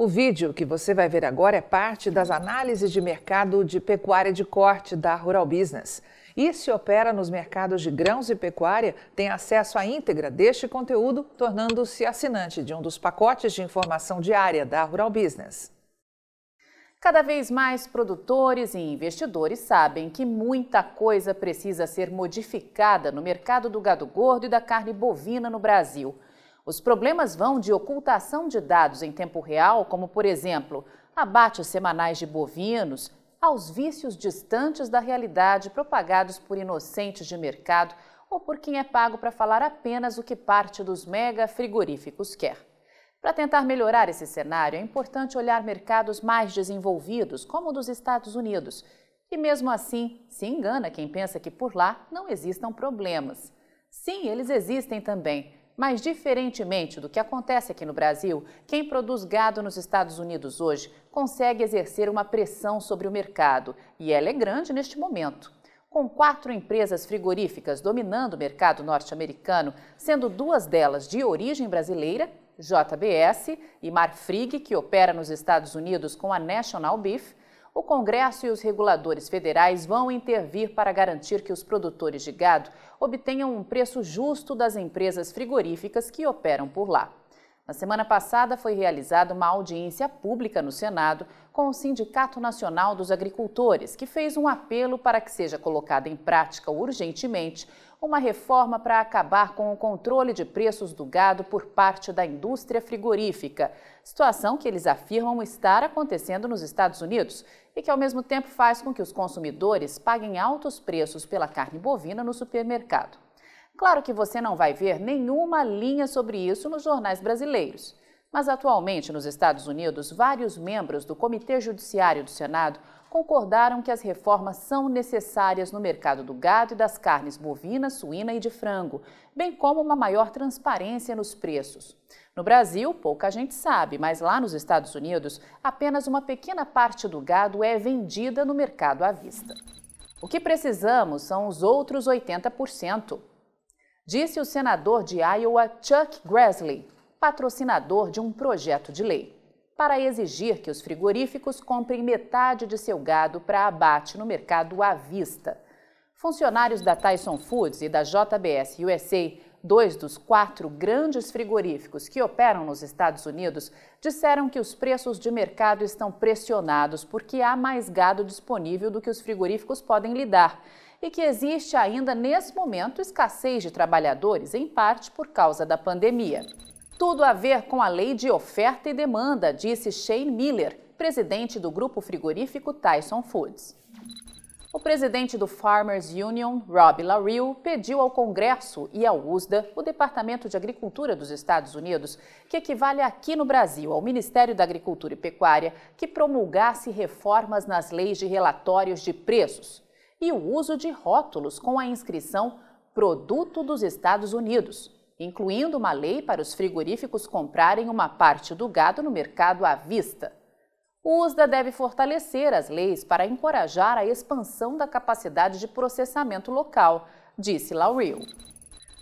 O vídeo que você vai ver agora é parte das análises de mercado de pecuária de corte da Rural Business. E se opera nos mercados de grãos e pecuária, tem acesso à íntegra deste conteúdo, tornando-se assinante de um dos pacotes de informação diária da Rural Business. Cada vez mais produtores e investidores sabem que muita coisa precisa ser modificada no mercado do gado gordo e da carne bovina no Brasil. Os problemas vão de ocultação de dados em tempo real, como, por exemplo, abates semanais de bovinos, aos vícios distantes da realidade propagados por inocentes de mercado ou por quem é pago para falar apenas o que parte dos mega frigoríficos quer. Para tentar melhorar esse cenário, é importante olhar mercados mais desenvolvidos, como o dos Estados Unidos. E mesmo assim, se engana quem pensa que por lá não existam problemas. Sim, eles existem também, mas, diferentemente do que acontece aqui no Brasil, quem produz gado nos Estados Unidos hoje consegue exercer uma pressão sobre o mercado, e ela é grande neste momento. Com quatro empresas frigoríficas dominando o mercado norte-americano, sendo duas delas de origem brasileira, JBS e Marfrig, que opera nos Estados Unidos com a National Beef, o Congresso e os reguladores federais vão intervir para garantir que os produtores de gado obtenham um preço justo das empresas frigoríficas que operam por lá. Na semana passada foi realizada uma audiência pública no Senado com o Sindicato Nacional dos Agricultores, que fez um apelo para que seja colocada em prática urgentemente uma reforma para acabar com o controle de preços do gado por parte da indústria frigorífica, situação que eles afirmam estar acontecendo nos Estados Unidos e que, ao mesmo tempo, faz com que os consumidores paguem altos preços pela carne bovina no supermercado. Claro que você não vai ver nenhuma linha sobre isso nos jornais brasileiros. Mas atualmente, nos Estados Unidos, vários membros do Comitê Judiciário do Senado concordaram que as reformas são necessárias no mercado do gado e das carnes bovina, suína e de frango, bem como uma maior transparência nos preços. No Brasil, pouca gente sabe, mas lá nos Estados Unidos, apenas uma pequena parte do gado é vendida no mercado à vista. O que precisamos são os outros 80%, disse o senador de Iowa Chuck Grassley, patrocinador de um projeto de lei para exigir que os frigoríficos comprem metade de seu gado para abate no mercado à vista. Funcionários da Tyson Foods e da JBS USA, dois dos quatro grandes frigoríficos que operam nos Estados Unidos, disseram que os preços de mercado estão pressionados porque há mais gado disponível do que os frigoríficos podem lidar e que existe ainda nesse momento escassez de trabalhadores, em parte por causa da pandemia. Tudo a ver com a lei de oferta e demanda, disse Shane Miller, presidente do grupo frigorífico Tyson Foods. O presidente do Farmers Union, Rob LaRue, pediu ao Congresso e ao USDA, o Departamento de Agricultura dos Estados Unidos, que equivale aqui no Brasil ao Ministério da Agricultura e Pecuária, que promulgasse reformas nas leis de relatórios de preços e o uso de rótulos com a inscrição Produto dos Estados Unidos, incluindo uma lei para os frigoríficos comprarem uma parte do gado no mercado à vista. O USDA deve fortalecer as leis para encorajar a expansão da capacidade de processamento local, disse Laurel.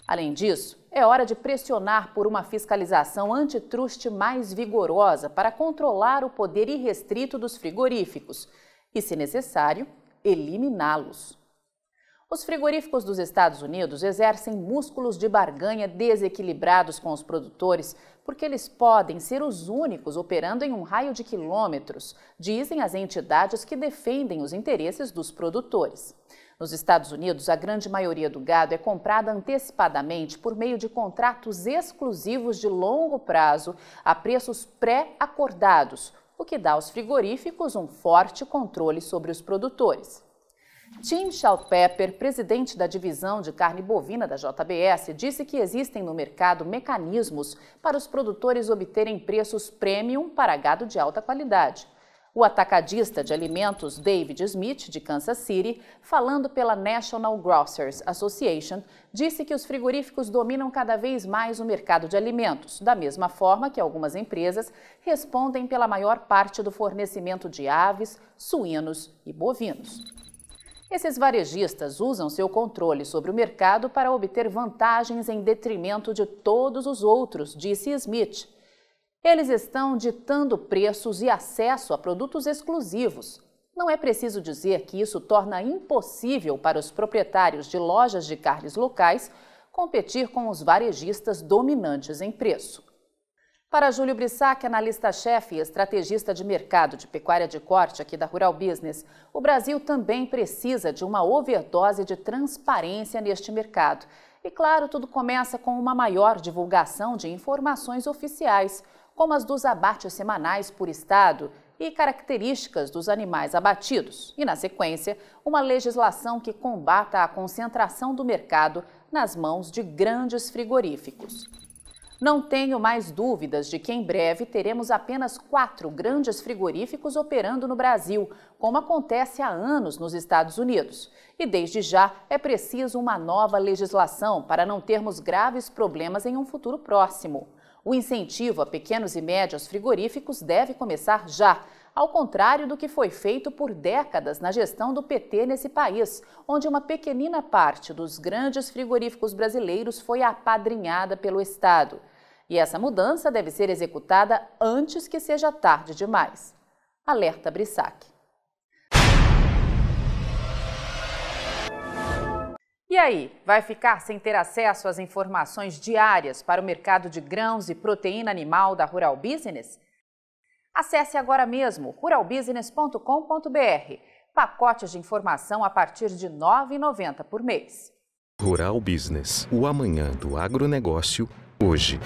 Além disso, é hora de pressionar por uma fiscalização antitruste mais vigorosa para controlar o poder irrestrito dos frigoríficos e, se necessário, eliminá-los. Os frigoríficos dos Estados Unidos exercem músculos de barganha desequilibrados com os produtores, porque eles podem ser os únicos operando em um raio de quilômetros, dizem as entidades que defendem os interesses dos produtores. Nos Estados Unidos, a grande maioria do gado é comprada antecipadamente por meio de contratos exclusivos de longo prazo a preços pré-acordados, o que dá aos frigoríficos um forte controle sobre os produtores. Tim Schaldpepper, presidente da divisão de carne bovina da JBS, disse que existem no mercado mecanismos para os produtores obterem preços premium para gado de alta qualidade. O atacadista de alimentos David Smith, de Kansas City, falando pela National Grocers Association, disse que os frigoríficos dominam cada vez mais o mercado de alimentos, da mesma forma que algumas empresas respondem pela maior parte do fornecimento de aves, suínos e bovinos. Esses varejistas usam seu controle sobre o mercado para obter vantagens em detrimento de todos os outros, disse Smith. Eles estão ditando preços e acesso a produtos exclusivos. Não é preciso dizer que isso torna impossível para os proprietários de lojas de carnes locais competir com os varejistas dominantes em preço. Para Júlio Brissac, analista-chefe e estrategista de mercado de pecuária de corte aqui da Rural Business, o Brasil também precisa de uma overdose de transparência neste mercado. E claro, tudo começa com uma maior divulgação de informações oficiais como as dos abates semanais por estado e características dos animais abatidos, e, na sequência, uma legislação que combata a concentração do mercado nas mãos de grandes frigoríficos. Não tenho mais dúvidas de que em breve teremos apenas quatro grandes frigoríficos operando no Brasil, como acontece há anos nos Estados Unidos. E desde já é preciso uma nova legislação para não termos graves problemas em um futuro próximo. O incentivo a pequenos e médios frigoríficos deve começar já, ao contrário do que foi feito por décadas na gestão do PT nesse país, onde uma pequenina parte dos grandes frigoríficos brasileiros foi apadrinhada pelo Estado. E essa mudança deve ser executada antes que seja tarde demais. Alerta Brissac. E aí, vai ficar sem ter acesso às informações diárias para o mercado de grãos e proteína animal da Rural Business? Acesse agora mesmo ruralbusiness.com.br. Pacotes de informação a partir de R$ 9,90 por mês. Rural Business, o amanhã do agronegócio, hoje.